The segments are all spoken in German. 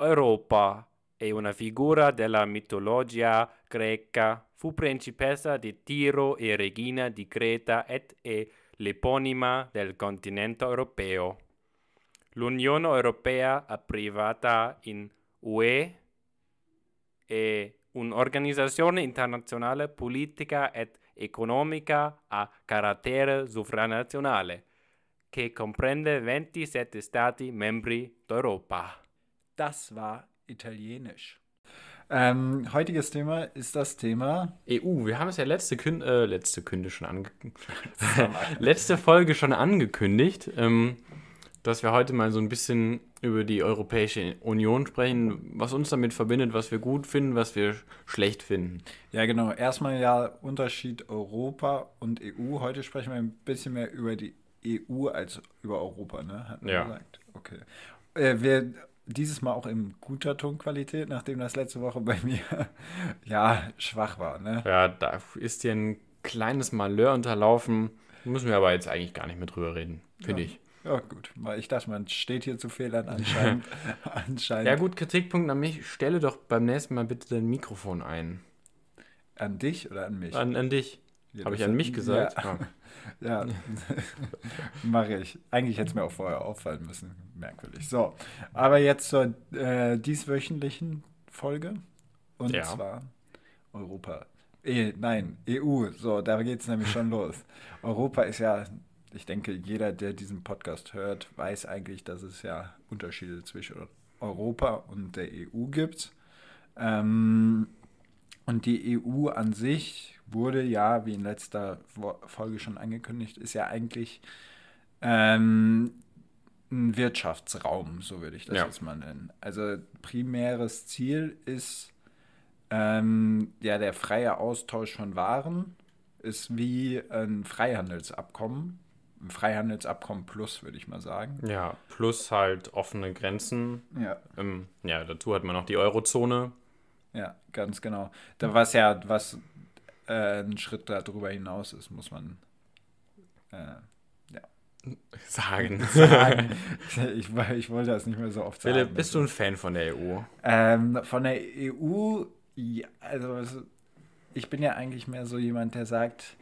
Europa è una figura della mitologia greca, fu principessa di Tiro e regina di Creta ed è l'eponima del continente europeo. L'Unione Europea privata in UE è un'organizzazione internazionale politica ed economica a carattere sovranazionale che comprende 27 Stati membri d'Europa. Das war italienisch. Ähm, heutiges Thema ist das Thema EU. Wir haben es ja letzte, Kün äh, letzte Künde schon ange letzte Folge schon angekündigt, ähm, dass wir heute mal so ein bisschen über die Europäische Union sprechen, was uns damit verbindet, was wir gut finden, was wir schlecht finden. Ja, genau. Erstmal ja Unterschied Europa und EU. Heute sprechen wir ein bisschen mehr über die EU als über Europa, ne? Hat man Ja. gesagt. Okay. Äh, wir dieses Mal auch in guter Tonqualität, nachdem das letzte Woche bei mir ja schwach war, ne? Ja, da ist dir ein kleines Malheur unterlaufen. Müssen wir aber jetzt eigentlich gar nicht mehr drüber reden, finde Ja. ich. Ja, gut. Weil ich dachte, man steht hier zu Fehlern anscheinend. anscheinend Ja, gut, Kritikpunkt an mich. Stelle doch beim nächsten Mal bitte dein Mikrofon ein. An dich oder an mich? An, an dich. Ja, Habe ich an mich gesagt? Ja, Ja. mache ich. Eigentlich hätte es mir auch vorher auffallen müssen. Merkwürdig. So, aber jetzt zur äh, dieswöchentlichen Folge. Und Ja. zwar Europa. Eh, nein, EU. So, da geht es nämlich schon los. Europa ist ja, ich denke, jeder, der diesen Podcast hört, weiß eigentlich, dass es ja Unterschiede zwischen Europa und der EU gibt. Ähm, und die EU an sich wurde ja, wie in letzter Folge schon angekündigt, ist ja eigentlich ähm, ein Wirtschaftsraum, so würde ich das Ja. jetzt mal nennen. Also primäres Ziel ist ähm, ja der freie Austausch von Waren, ist wie ein Freihandelsabkommen. Ein Freihandelsabkommen plus, würde ich mal sagen. Ja, plus halt offene Grenzen. Ja. Ähm, ja, dazu hat man noch die Eurozone. Ja, ganz genau. Da was ja, was äh, ein Schritt darüber hinaus ist, muss man äh, Sagen. sagen. ich, ich wollte das nicht mehr so oft sagen. Philipp, bist du ein Fan von der EU? Ähm, von der EU, ja, also ich bin ja eigentlich mehr so jemand, der sagt,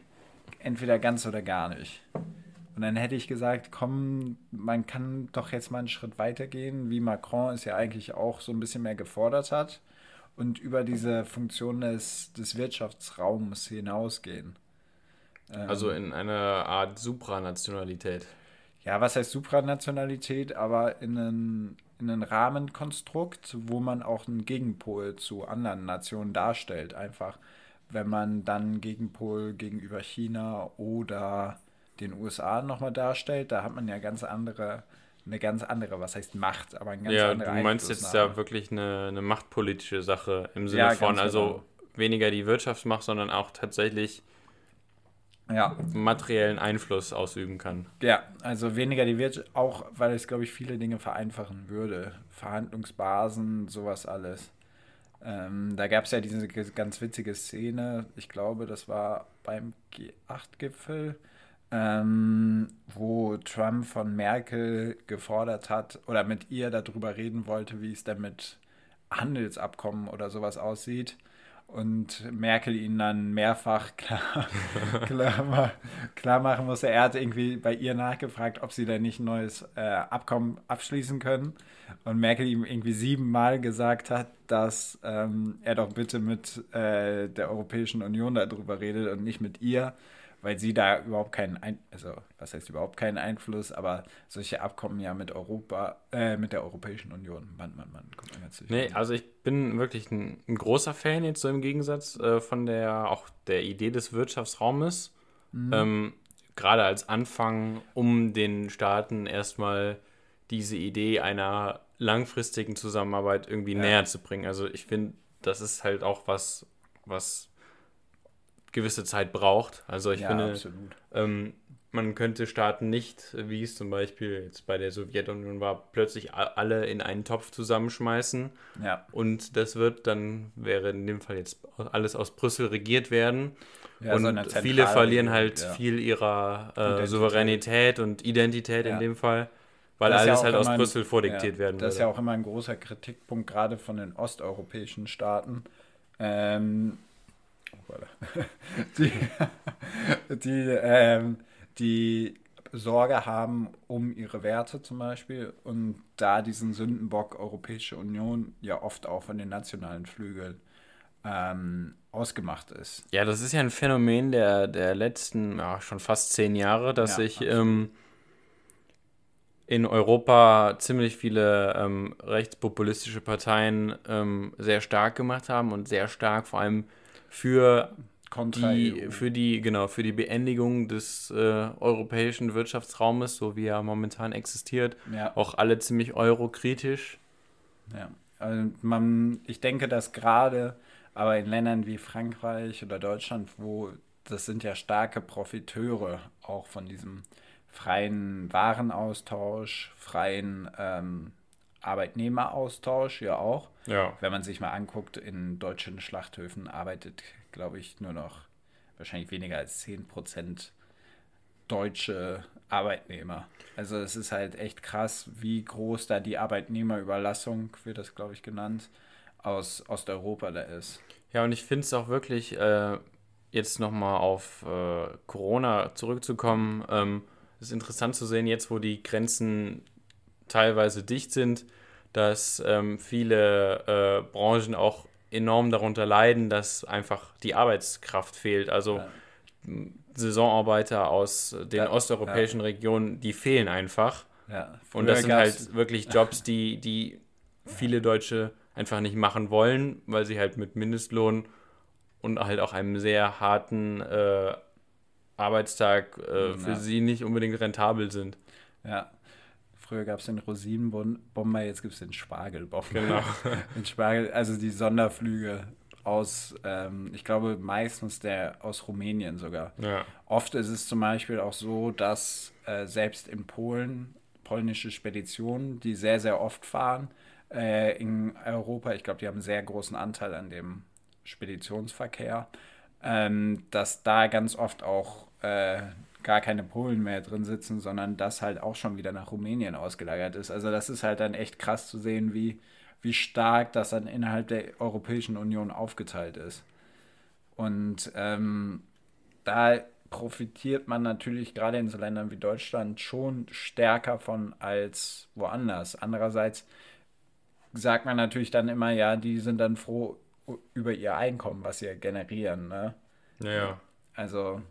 entweder ganz oder gar nicht. Und dann hätte ich gesagt, komm, man kann doch jetzt mal einen Schritt weitergehen, wie Macron es ja eigentlich auch so ein bisschen mehr gefordert hat und über diese Funktion des, des Wirtschaftsraums hinausgehen. Ähm, Also in einer Art Supranationalität. ja, was heißt Supranationalität, aber in einen, in einen Rahmenkonstrukt, wo man auch einen Gegenpol zu anderen Nationen darstellt. Einfach, wenn man dann einen Gegenpol gegenüber China oder den USA nochmal darstellt, da hat man ja ganz andere, eine ganz andere, was heißt Macht, aber eine ganz Ja, andere du meinst jetzt da wirklich eine, eine machtpolitische Sache im Sinne Ja, von, also genau. weniger die Wirtschaftsmacht, sondern auch tatsächlich Ja, materiellen Einfluss ausüben kann. Ja, also weniger die Wirtschaft, auch weil es, glaube ich, viele Dinge vereinfachen würde. Verhandlungsbasen, sowas alles. Ähm, da gab es ja diese ganz witzige Szene, ich glaube, das war beim G8-Gipfel, ähm, wo Trump von Merkel gefordert hat oder mit ihr darüber reden wollte, wie es denn mit Handelsabkommen oder sowas aussieht. Und Merkel ihn dann mehrfach klar, klar, klar machen musste. Er hat irgendwie bei ihr nachgefragt, ob sie denn nicht ein neues äh, Abkommen abschließen können. Und Merkel ihm irgendwie siebenmal gesagt hat, dass ähm, er doch bitte mit äh, der Europäischen Union darüber redet und nicht mit ihr, weil sie da überhaupt keinen, Ein also was heißt überhaupt keinen Einfluss, aber solche Abkommen ja mit Europa, äh, mit der Europäischen Union. Mann, Mann, Mann, kommt immer zu. Nee, also ich bin wirklich ein, ein großer Fan jetzt so im Gegensatz äh, von der auch der Idee des Wirtschaftsraumes. Ähm, Gerade als Anfang, um den Staaten erstmal diese Idee einer langfristigen Zusammenarbeit irgendwie Ja. näher zu bringen. Also ich finde, das ist halt auch was, was gewisse Zeit braucht. Also ich ja, finde, ähm, man könnte Staaten nicht, wie es zum Beispiel jetzt bei der Sowjetunion war, plötzlich alle in einen Topf zusammenschmeißen. Ja, Und das wird dann, wäre in dem Fall jetzt alles aus Brüssel regiert werden. ja so und viele verlieren halt ja. viel ihrer äh. Souveränität und Identität in dem Fall. weil Das alles halt aus ein- Brüssel vordiktiert werden Das ist ja auch immer ein großer Kritikpunkt, gerade von den osteuropäischen Staaten. Ähm. die, die, ähm, die Sorge haben um ihre Werte zum Beispiel und da diesen Sündenbock Europäische Union ja oft auch von den nationalen Flügeln ähm, ausgemacht ist. Ja, das ist ja ein Phänomen der, der letzten, ja, schon fast zehn Jahre, dass sich ähm, in Europa ziemlich viele ähm, rechtspopulistische Parteien ähm, sehr stark gemacht haben und sehr stark vor allem für die, EU. für die, genau, für die Beendigung des äh, europäischen Wirtschaftsraumes, so wie er momentan existiert, ja. auch alle ziemlich eurokritisch. Ja, also man, ich denke, dass gerade aber in Ländern wie Frankreich oder Deutschland, wo das sind ja starke Profiteure auch von diesem freien Warenaustausch, freien ähm, Arbeitnehmeraustausch ja auch. Ja. Wenn man sich mal anguckt, in deutschen Schlachthöfen arbeitet, glaube ich, nur noch wahrscheinlich weniger als 10% deutsche Arbeitnehmer. Also es ist halt echt krass, wie groß da die Arbeitnehmerüberlassung, wird das, glaube ich, genannt, aus Osteuropa da ist. Ja, und ich finde es auch wirklich, äh, jetzt nochmal auf äh, Corona zurückzukommen, ähm, ist interessant zu sehen, jetzt wo die Grenzen teilweise dicht sind, dass ähm, viele äh, Branchen auch enorm darunter leiden, dass einfach die Arbeitskraft fehlt. Also Ja. Saisonarbeiter aus den Ja, osteuropäischen Regionen, die fehlen einfach. Ja, Und das sind halt wirklich Jobs, die, die viele Deutsche einfach nicht machen wollen, weil sie halt mit Mindestlohn und halt auch einem sehr harten äh, Arbeitstag äh, für Ja. sie nicht unbedingt rentabel sind. Ja. Früher gab es den Rosinenbomber, jetzt gibt es den Spargelbomber. Genau. den Spargel, also die Sonderflüge aus, ähm, ich glaube meistens der aus Rumänien sogar. Ja. Oft ist es zum Beispiel auch so, dass äh, selbst in Polen polnische Speditionen, die sehr, sehr oft fahren äh, in Europa, ich glaube, die haben einen sehr großen Anteil an dem Speditionsverkehr, ähm, dass da ganz oft auch äh, gar keine Polen mehr drin sitzen, sondern das halt auch schon wieder nach Rumänien ausgelagert ist. Also das ist halt dann echt krass zu sehen, wie, wie stark das dann innerhalb der Europäischen Union aufgeteilt ist. Und ähm, da profitiert man natürlich gerade in so Ländern wie Deutschland schon stärker von als woanders. Andererseits sagt man natürlich dann immer, ja, die sind dann froh über ihr Einkommen, was sie generieren. Ne? Ja. Also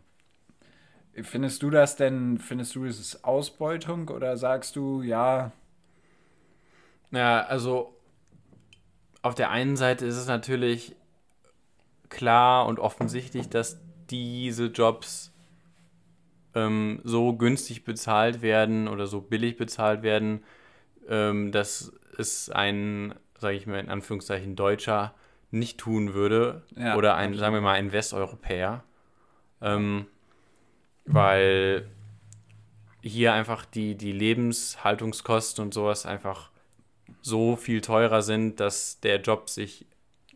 findest du das denn, findest du es ist Ausbeutung oder sagst du, ja, Ja, also auf der einen Seite ist es natürlich klar und offensichtlich, dass diese Jobs ähm, so günstig bezahlt werden oder so billig bezahlt werden, ähm, dass es ein, sage ich mal in Anführungszeichen, Deutscher nicht tun würde Ja, oder ein, sagen wir mal, ein Westeuropäer. Ähm, weil hier einfach die, die Lebenshaltungskosten und sowas einfach so viel teurer sind, dass der Job sich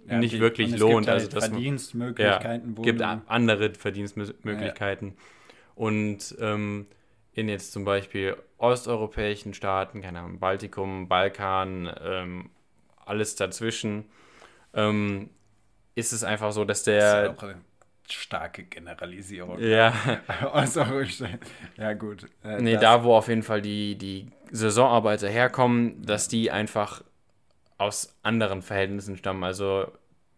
ja, nicht die- wirklich lohnt. Gibt halt also dass man, Verdienstmöglichkeiten, wo gibt andere Verdienstmöglichkeiten. Und ähm, in jetzt zum Beispiel osteuropäischen Staaten, keine Ahnung, Baltikum, Balkan, ähm, alles dazwischen, ähm, ist es einfach so, dass Das ja der. eine starke Generalisierung. Ja, Also, ja, gut. Äh, nee, da wo auf jeden Fall die, die Saisonarbeiter herkommen, dass die einfach aus anderen Verhältnissen stammen. Also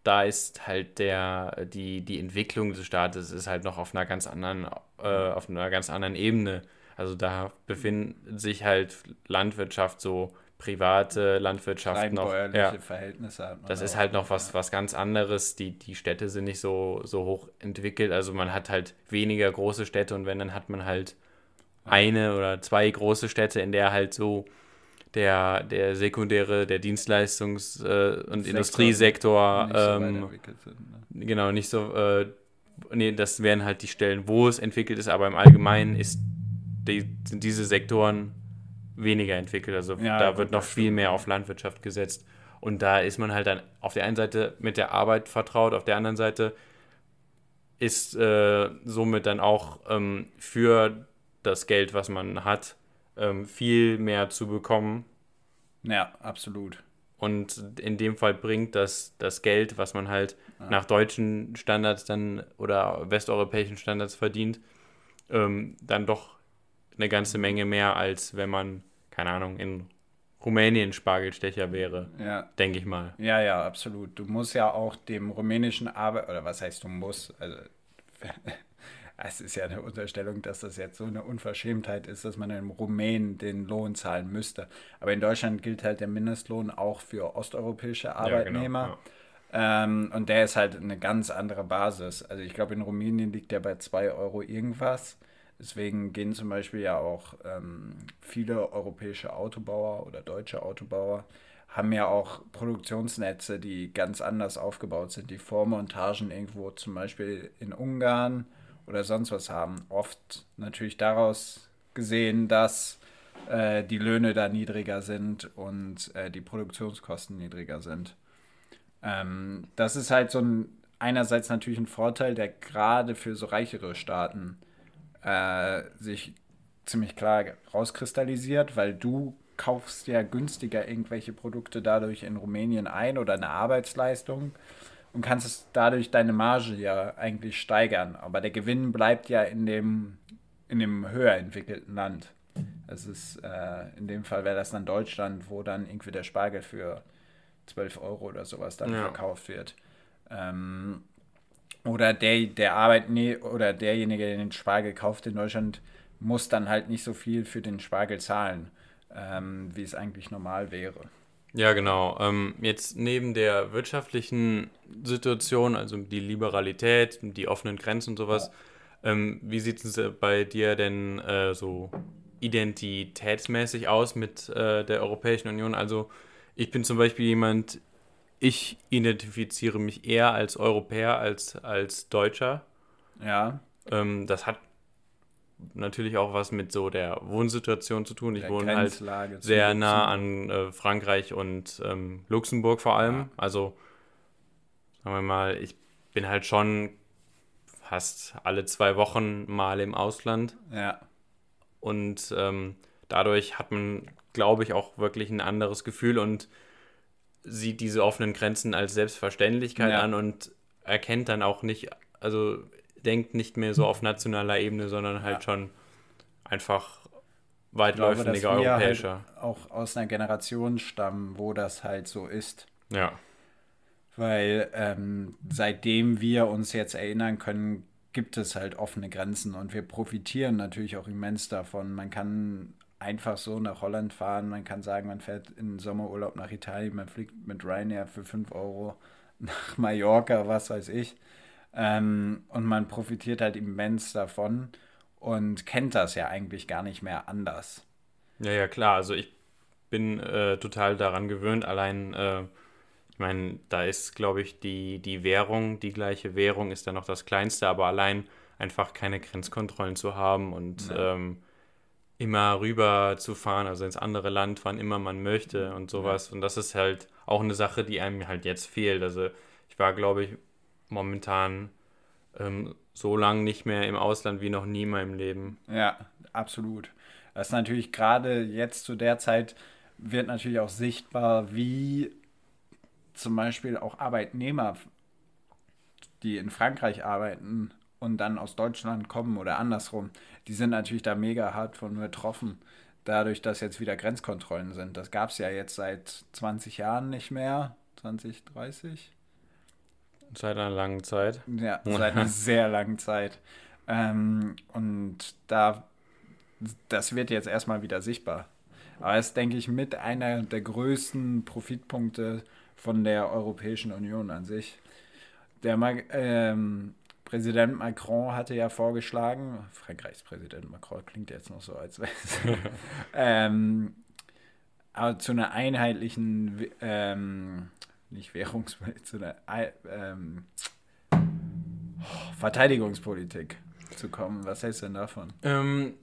da ist halt der, die, die Entwicklung des Staates ist halt noch auf einer ganz anderen, äh, auf einer ganz anderen Ebene. Also da befinden sich halt Landwirtschaft, so private Landwirtschaft rein noch. Ja, Verhältnisse hat das ist halt noch was, was ganz anderes. Die, die Städte sind nicht so, so hoch entwickelt. Also man hat halt weniger große Städte und wenn, dann hat man halt eine oder zwei große Städte, in der halt so der, der sekundäre, der Dienstleistungs- äh, und Sektor Industriesektor nicht so ähm, entwickelt sind. Ne? genau nicht so, äh, nee, das wären halt die Stellen, wo es entwickelt ist, aber im Allgemeinen ist die, sind diese Sektoren weniger entwickelt. Also Ja, da wird noch viel mehr auf Landwirtschaft gesetzt. Und da ist man halt dann auf der einen Seite mit der Arbeit vertraut, auf der anderen Seite ist äh, somit dann auch ähm, für das Geld, was man hat, ähm, viel mehr zu bekommen. Ja, absolut. Und in dem Fall bringt das, das Geld, was man halt ja. nach deutschen Standards dann oder westeuropäischen Standards verdient, ähm, dann doch eine ganze Menge mehr, als wenn man, keine Ahnung, in Rumänien Spargelstecher wäre. Ja. Denke ich mal. Ja, ja, absolut. Du musst ja auch dem rumänischen Arbeit, oder was heißt du musst, also es ist ja eine Unterstellung, dass das jetzt so eine Unverschämtheit ist, dass man einem Rumänen den Lohn zahlen müsste. Aber in Deutschland gilt halt der Mindestlohn auch für osteuropäische Arbeitnehmer. Ja, genau, ja. ähm, und der ist halt eine ganz andere Basis. Also ich glaube, in Rumänien liegt der bei 2 Euro irgendwas. Deswegen gehen zum Beispiel ja auch ähm, viele europäische Autobauer oder deutsche Autobauer haben ja auch Produktionsnetze, die ganz anders aufgebaut sind, die Vormontagen irgendwo zum Beispiel in Ungarn oder sonst was haben. Oft natürlich daraus gesehen, dass äh, die Löhne da niedriger sind und äh, die Produktionskosten niedriger sind. Ähm, das ist halt so ein einerseits natürlich ein Vorteil, der gerade für so reichere Staaten äh, sich ziemlich klar rauskristallisiert, weil du kaufst ja günstiger irgendwelche Produkte dadurch in Rumänien ein oder eine Arbeitsleistung und kannst es dadurch deine Marge ja eigentlich steigern. Aber der Gewinn bleibt ja in dem, in dem höher entwickelten Land. Das ist, äh, in dem Fall wäre das dann Deutschland, wo dann irgendwie der Spargel für 12 Euro oder sowas dann ja. verkauft wird. Ähm, oder der, der Arbeitnehmer oder derjenige, der den Spargel kauft in Deutschland, muss dann halt nicht so viel für den Spargel zahlen, ähm, wie es eigentlich normal wäre. Ja, genau. Ähm, jetzt neben der wirtschaftlichen Situation, also die Liberalität, die offenen Grenzen und sowas, ja. ähm, wie sieht es bei dir denn äh, so identitätsmäßig aus mit äh, der Europäischen Union? Also ich bin zum Beispiel jemand, ich identifiziere mich eher als Europäer als als Deutscher. Ja. Ähm, das hat natürlich auch was mit so der Wohnsituation zu tun. Ich der wohne halt sehr nah an äh, Frankreich und ähm, Luxemburg vor allem. Ja. Also sagen wir mal, ich bin halt schon fast alle zwei Wochen mal im Ausland. Ja. Und ähm, dadurch hat man, glaube ich, auch wirklich ein anderes Gefühl und sieht diese offenen Grenzen als Selbstverständlichkeit ja. an und erkennt dann auch nicht, also denkt nicht mehr so auf nationaler Ebene, sondern halt ja. schon einfach weitläufiger europäischer. Halt auch aus einer Generation stammen, wo das halt so ist. Ja. Weil ähm, seitdem wir uns jetzt erinnern können, gibt es halt offene Grenzen und wir profitieren natürlich auch immens davon. Man kann einfach so nach Holland fahren. Man kann sagen, man fährt in Sommerurlaub nach Italien, man fliegt mit Ryanair für 5 Euro nach Mallorca, was weiß ich. Ähm, und man profitiert halt immens davon und kennt das ja eigentlich gar nicht mehr anders. Ja, ja, klar. Also ich bin äh, total daran gewöhnt. Allein, äh, ich meine, da ist, glaube ich, die, die Währung, die gleiche Währung ist da noch das Kleinste, aber allein einfach keine Grenzkontrollen zu haben und ja. ähm, immer rüber zu fahren, also ins andere Land, wann immer man möchte und sowas. Und das ist halt auch eine Sache, die einem halt jetzt fehlt. Also ich war, glaube ich, momentan ähm, so lange nicht mehr im Ausland wie noch nie in meinem Leben. Ja, absolut. Das ist natürlich gerade jetzt zu der Zeit wird natürlich auch sichtbar, wie zum Beispiel auch Arbeitnehmer, die in Frankreich arbeiten, und dann aus Deutschland kommen oder andersrum, die sind natürlich da mega hart von betroffen, dadurch, dass jetzt wieder Grenzkontrollen sind. Das gab es ja jetzt seit 20 Jahren nicht mehr, 20, 30? Seit einer langen Zeit. Ja, seit einer sehr langen Zeit. Ähm, und da, das wird jetzt erstmal wieder sichtbar. Aber es ist, denke ich, mit einer der größten Profitpunkte von der Europäischen Union an sich. Der ähm, Präsident Macron hatte ja vorgeschlagen, Frankreichs Präsident Macron klingt jetzt noch so, als wäre es, ähm, aber zu einer einheitlichen, ähm, nicht Währungspolitik, zu einer ähm, Verteidigungspolitik zu kommen. Was hältst du denn davon? Ähm,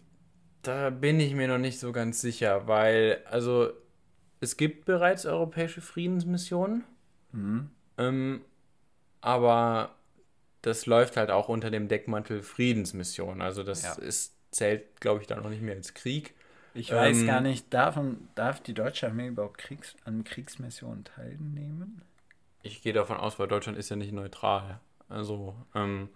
da bin ich mir noch nicht so ganz sicher, weil, also, es gibt bereits europäische Friedensmissionen, mhm. ähm, aber das läuft halt auch unter dem Deckmantel Friedensmission. Also das ja. ist, zählt, glaube ich, da noch nicht mehr als Krieg. Ich weiß ähm, gar nicht, darf, darf die deutsche Armee überhaupt Kriegs, an Kriegsmissionen teilnehmen? Ich gehe davon aus, weil Deutschland ist ja nicht neutral. Also, ähm,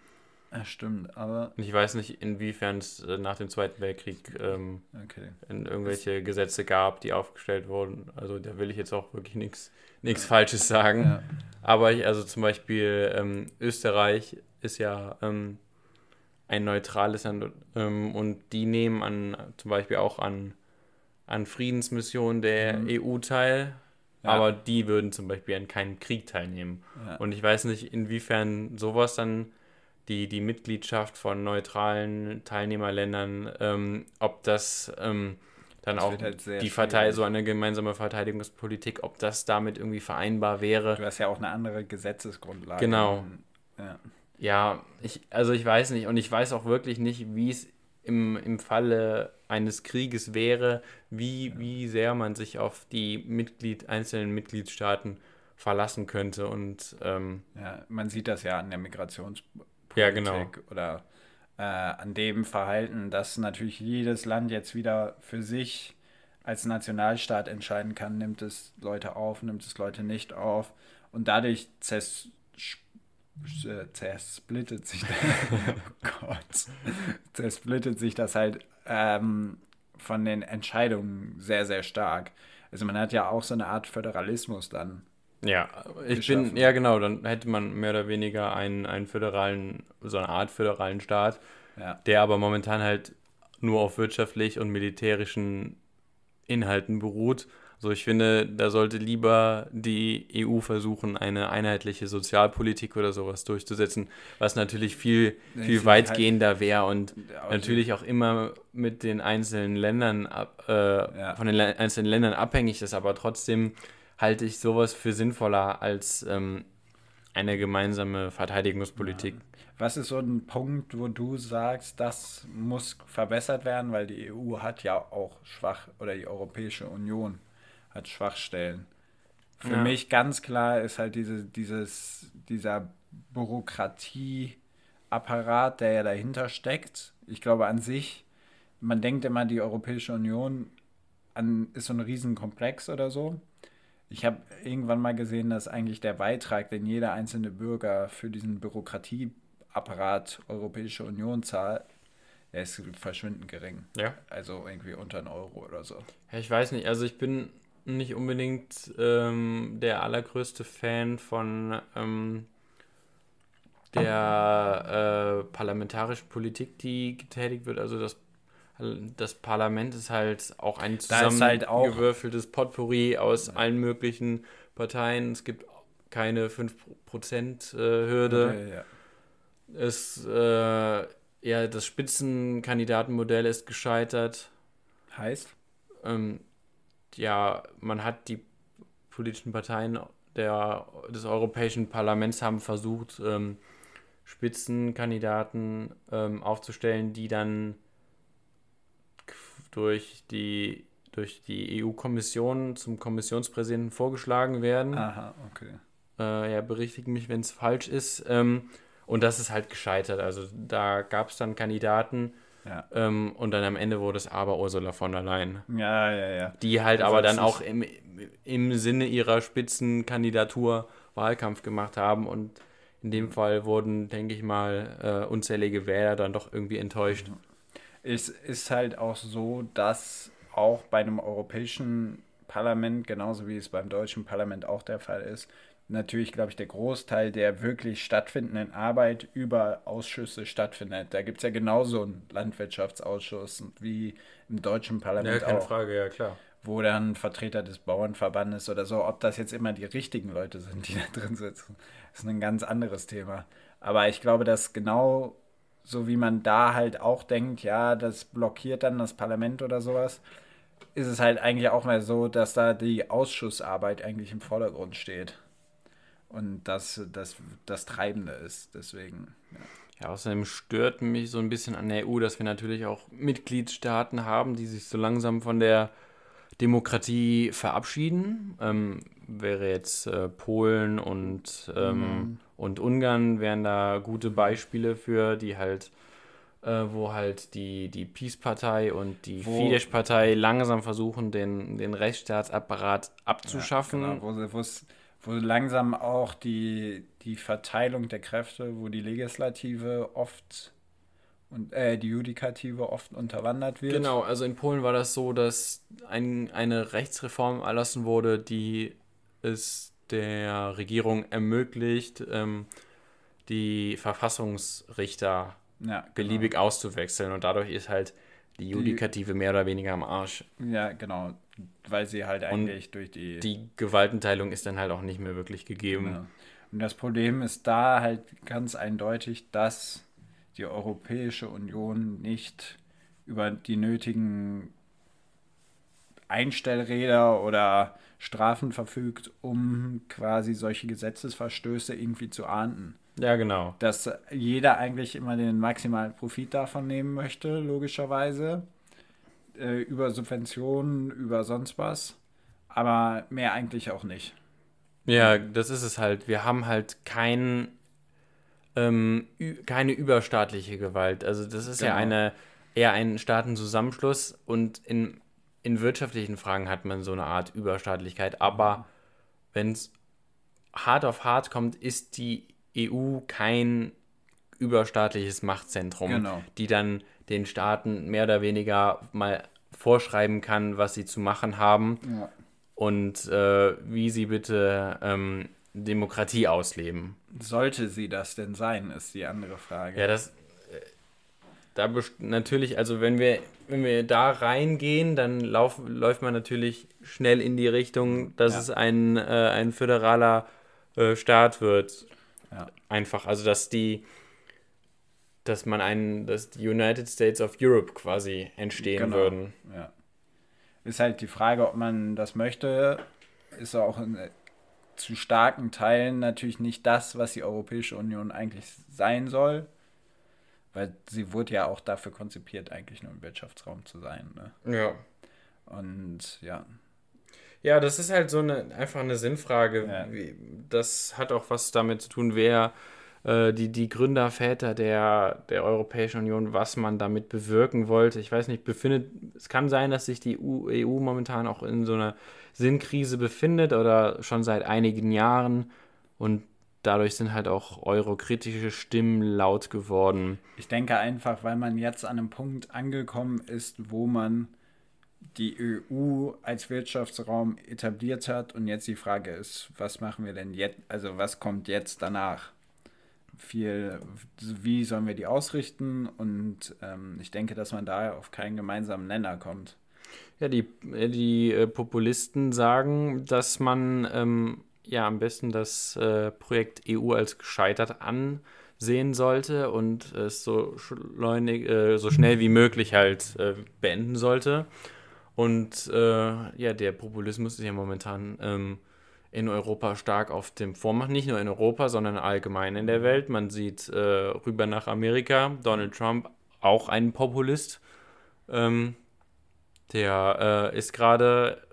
ja, stimmt, aber. Ich weiß nicht, inwiefern es äh, nach dem Zweiten Weltkrieg ähm, okay. irgendwelche das Gesetze gab, die aufgestellt wurden. Also da will ich jetzt auch wirklich nichts ja. Falsches sagen. Ja. Aber ich, also zum Beispiel ähm, Österreich ist ja ähm, ein neutrales Land ähm, und die nehmen an zum Beispiel auch an, an Friedensmissionen der mhm. EU teil. Ja. Aber die würden zum Beispiel an keinem Krieg teilnehmen. Und ich weiß nicht, inwiefern sowas dann die, die Mitgliedschaft von neutralen Teilnehmerländern, ähm, ob das ähm, dann das auch halt die Partei, so eine gemeinsame Verteidigungspolitik, ob das damit irgendwie vereinbar wäre. Du hast ja auch eine andere Gesetzesgrundlage. Genau. Ja, ja ich, also ich weiß nicht und ich weiß auch wirklich nicht, wie es im, im Falle eines Krieges wäre, wie, ja. wie sehr man sich auf die Mitglied, einzelnen Mitgliedstaaten verlassen könnte. Und ähm, ja, man sieht das ja an der Migrationspolitik ja, genau. oder äh, an dem Verhalten, dass natürlich jedes Land jetzt wieder für sich als Nationalstaat entscheiden kann, nimmt es Leute auf, nimmt es Leute nicht auf und dadurch äh, zersplittet sich das, oh zersplittet sich das halt ähm, von den Entscheidungen sehr, sehr stark. Also man hat ja auch so eine Art Föderalismus dann. Ja, ich geschaffen. bin, ja genau, dann hätte man mehr oder weniger einen, einen föderalen, so eine Art föderalen Staat, ja. der aber momentan halt nur auf wirtschaftlich und militärischen Inhalten beruht. Also ich finde, da sollte lieber die EU versuchen, eine einheitliche Sozialpolitik oder sowas durchzusetzen, was natürlich viel, viel weitgehender halt wäre und natürlich auch immer mit den einzelnen Ländern, äh, ja. von den einzelnen Ländern abhängig ist, aber trotzdem halte ich sowas für sinnvoller als ähm, eine gemeinsame Verteidigungspolitik. Was ist so ein Punkt, wo du sagst, das muss verbessert werden, weil die EU hat ja auch schwach oder die Europäische Union hat Schwachstellen. Für ja. mich ganz klar ist halt diese, dieses, dieser Bürokratieapparat, der ja dahinter steckt. Ich glaube an sich, man denkt immer, die Europäische Union an, ist so ein Riesenkomplex oder so. Ich habe irgendwann mal gesehen, dass eigentlich der Beitrag, den jeder einzelne Bürger für diesen Bürokratieapparat Europäische Union zahlt, der ist verschwindend gering. Ja. Also irgendwie unter einen Euro oder so. Ja, ich weiß nicht. Also ich bin nicht unbedingt ähm, der allergrößte Fan von ähm, der äh, parlamentarischen Politik, die getätigt wird. Also das das Parlament ist halt auch ein zusammengewürfeltes halt Potpourri aus ja. allen möglichen Parteien. Es gibt keine 5%-Hürde. Okay, ja. Es, äh, ja, das Spitzenkandidatenmodell ist gescheitert. Heißt? Ähm, ja, man hat die politischen Parteien der, des Europäischen Parlaments haben versucht, ähm, Spitzenkandidaten ähm, aufzustellen, die dann durch die, durch die EU-Kommission zum Kommissionspräsidenten vorgeschlagen werden. Aha, okay. Äh, ja, berichtige mich, wenn es falsch ist. Ähm, und das ist halt gescheitert. Also da gab es dann Kandidaten ja. ähm, und dann am Ende wurde es aber Ursula von der Leyen. Ja, ja, ja. Die halt also aber dann auch im, im Sinne ihrer Spitzenkandidatur Wahlkampf gemacht haben und in dem Fall wurden, denke ich mal, äh, unzählige Wähler dann doch irgendwie enttäuscht. Mhm. Es ist halt auch so, dass auch bei einem europäischen Parlament, genauso wie es beim deutschen Parlament auch der Fall ist, natürlich, glaube ich, der Großteil der wirklich stattfindenden Arbeit über Ausschüsse stattfindet. Da gibt es ja genauso einen Landwirtschaftsausschuss wie im deutschen Parlament. Ja, keine auch, Frage, ja klar. Wo dann Vertreter des Bauernverbandes oder so, ob das jetzt immer die richtigen Leute sind, die da drin sitzen, ist ein ganz anderes Thema. Aber ich glaube, dass genau so wie man da halt auch denkt, ja, das blockiert dann das Parlament oder sowas, ist es halt eigentlich auch mal so, dass da die Ausschussarbeit eigentlich im Vordergrund steht. Und das das, das Treibende ist. Deswegen. Ja. Ja, außerdem stört mich so ein bisschen an der EU, dass wir natürlich auch Mitgliedstaaten haben, die sich so langsam von der Demokratie verabschieden. Ähm, wäre jetzt äh, Polen und, ähm, mhm. und Ungarn wären da gute Beispiele für, die halt äh, wo halt die, die Peace-Partei und die Fidesz-Partei langsam versuchen, den, den Rechtsstaatsapparat abzuschaffen. Ja, genau, wo, wo langsam auch die, die Verteilung der Kräfte, wo die Legislative oft und äh, die Judikative oft unterwandert wird. Genau, also in Polen war das so, dass ein, eine Rechtsreform erlassen wurde, die es der Regierung ermöglicht, ähm, die Verfassungsrichter ja, genau. beliebig auszuwechseln. Und dadurch ist halt die Judikative die, mehr oder weniger am Arsch. Ja, genau. Weil sie halt eigentlich und durch die. Die Gewaltenteilung ist dann halt auch nicht mehr wirklich gegeben. Ja. Und das Problem ist da halt ganz eindeutig, dass die Europäische Union nicht über die nötigen Einstellräder oder Strafen verfügt, um quasi solche Gesetzesverstöße irgendwie zu ahnden. Ja, genau. Dass jeder eigentlich immer den maximalen Profit davon nehmen möchte, logischerweise. Äh, über Subventionen, über sonst was. Aber mehr eigentlich auch nicht. Ja, das ist es halt. Wir haben halt kein, ähm, keine überstaatliche Gewalt. Also das ist genau. ja eine eher ein Staatenzusammenschluss und in, in wirtschaftlichen Fragen hat man so eine Art Überstaatlichkeit. Aber mhm. wenn es hart auf hart kommt, ist die EU kein überstaatliches Machtzentrum, genau. die dann den Staaten mehr oder weniger mal vorschreiben kann, was sie zu machen haben ja. und äh, wie sie bitte ähm, Demokratie ausleben. Sollte sie das denn sein, ist die andere Frage. Ja, das äh, da natürlich, also wenn wir wenn wir da reingehen, dann lauf, läuft man natürlich schnell in die Richtung, dass ja. es ein, äh, ein föderaler äh, Staat wird. Ja. Einfach, also dass die, dass man einen, dass die United States of Europe quasi entstehen genau. würden. Ja. Ist halt die Frage, ob man das möchte, ist auch in, zu starken Teilen natürlich nicht das, was die Europäische Union eigentlich sein soll. Weil sie wurde ja auch dafür konzipiert, eigentlich nur ein Wirtschaftsraum zu sein. Ne? Ja. Und ja, ja, das ist halt so eine einfach eine Sinnfrage. Ja. Das hat auch was damit zu tun, wer äh, die, die Gründerväter der, der Europäischen Union, was man damit bewirken wollte. Ich weiß nicht, befindet, es kann sein, dass sich die EU, EU momentan auch in so einer Sinnkrise befindet oder schon seit einigen Jahren und dadurch sind halt auch eurokritische Stimmen laut geworden. Ich denke einfach, weil man jetzt an einem Punkt angekommen ist, wo man die EU als Wirtschaftsraum etabliert hat und jetzt die Frage ist, was machen wir denn jetzt, also was kommt jetzt danach? Viel, wie sollen wir die ausrichten? Und ähm, ich denke, dass man da auf keinen gemeinsamen Nenner kommt. Ja, die, die äh, Populisten sagen, dass man ähm, ja am besten das äh, Projekt EU als gescheitert ansehen sollte und es so, schleunig, äh, so schnell wie möglich halt äh, beenden sollte. Und äh, ja, der Populismus ist ja momentan ähm, in Europa stark auf dem Vormachen. Nicht nur in Europa, sondern allgemein in der Welt. Man sieht äh, rüber nach Amerika, Donald Trump, auch ein Populist. Ähm, der äh, ist gerade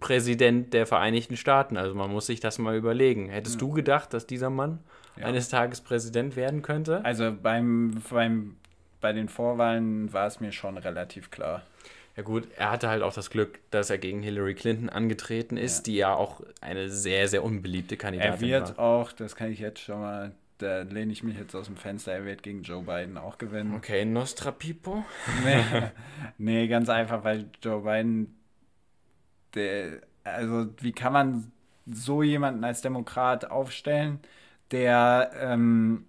Präsident der Vereinigten Staaten. Also man muss sich das mal überlegen. Hättest ja. du gedacht, dass dieser Mann ja. eines Tages Präsident werden könnte? Also beim, beim, bei den Vorwahlen war es mir schon relativ klar. Ja gut, er hatte halt auch das Glück, dass er gegen Hillary Clinton angetreten ist, ja. die ja auch eine sehr, sehr unbeliebte Kandidatin war. Er wird war. auch, das kann ich jetzt schon mal, da lehne ich mich jetzt aus dem Fenster, er wird gegen Joe Biden auch gewinnen. Okay, Nostra Pipo? nee, nee, ganz einfach, weil Joe Biden, der, also wie kann man so jemanden als Demokrat aufstellen, der ähm,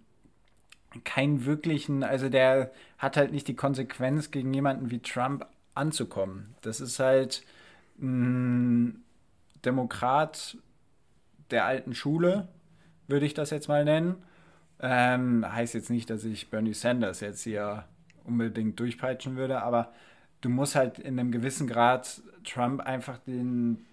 keinen wirklichen, also der hat halt nicht die Konsequenz gegen jemanden wie Trump anzukommen. Das ist halt ein Demokrat der alten Schule, würde ich das jetzt mal nennen. Ähm, heißt jetzt nicht, dass ich Bernie Sanders jetzt hier unbedingt durchpeitschen würde, aber du musst halt in einem gewissen Grad Trump einfach den,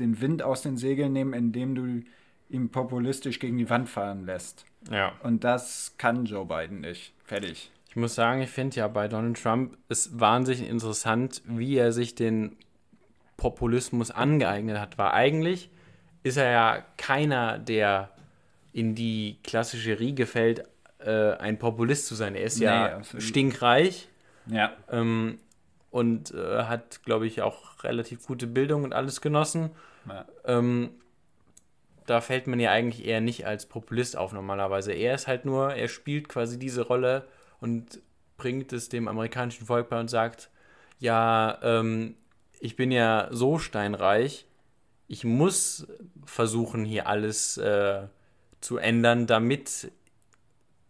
den Wind aus den Segeln nehmen, indem du ihn populistisch gegen die Wand fahren lässt. Ja. Und das kann Joe Biden nicht. Fertig. Ich muss sagen, ich finde ja bei Donald Trump ist wahnsinnig interessant, wie er sich den Populismus angeeignet hat. Weil eigentlich ist er ja keiner, der in die klassische Riege fällt, äh, ein Populist zu sein. Er ist nee, ja absolut. stinkreich. Ja. Ähm, und äh, hat, glaube ich, auch relativ gute Bildung und alles genossen. Ja. Ähm, da fällt man ja eigentlich eher nicht als Populist auf normalerweise. Er ist halt nur, er spielt quasi diese Rolle und bringt es dem amerikanischen Volk bei und sagt, ja, ähm, ich bin ja so steinreich, ich muss versuchen, hier alles äh, zu ändern, damit,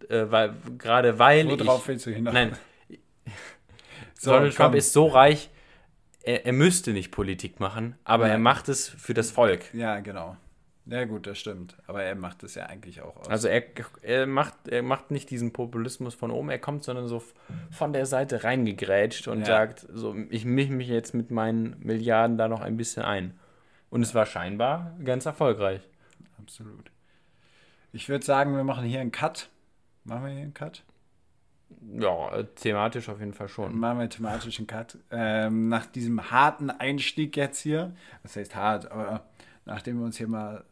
äh, weil, gerade weil Worauf ich... willst du hinaus? Nein, so, Donald Trump ist so reich, er, er, müsste nicht Politik machen, aber ja. er macht es für das Volk. Ja, genau. Ja, gut, das stimmt. Aber er macht es ja eigentlich auch aus. Also er, er, macht, er macht nicht diesen Populismus von oben, er kommt, sondern so von der Seite reingegrätscht und ja. sagt, so, ich mische mich jetzt mit meinen Milliarden da noch ein bisschen ein. Und es war scheinbar ganz erfolgreich. Absolut. Ich würde sagen, wir machen hier einen Cut. Machen wir hier einen Cut? Ja, thematisch auf jeden Fall schon. Machen wir thematisch einen Cut. Ähm, nach diesem harten Einstieg jetzt hier, das heißt hart, aber nachdem wir uns hier mal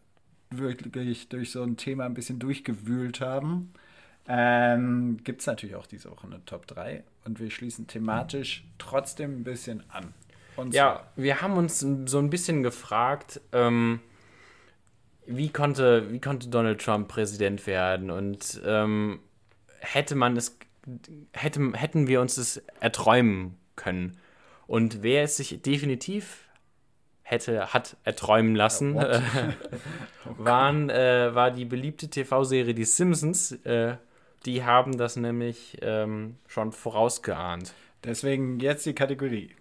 wirklich durch so ein Thema ein bisschen durchgewühlt haben, ähm, gibt es natürlich auch diese Woche eine Top 3 und wir schließen thematisch trotzdem ein bisschen an. Und ja, wir haben uns so ein bisschen gefragt, ähm, wie, konnte, wie konnte Donald Trump Präsident werden und ähm, hätte man es, hätte, hätten wir uns das erträumen können. Und wer es sich definitiv hätte, hat erträumen lassen, äh, waren, äh, war die beliebte TV-Serie Die Simpsons. Äh, die haben das nämlich ähm, schon vorausgeahnt. Deswegen jetzt die Kategorie.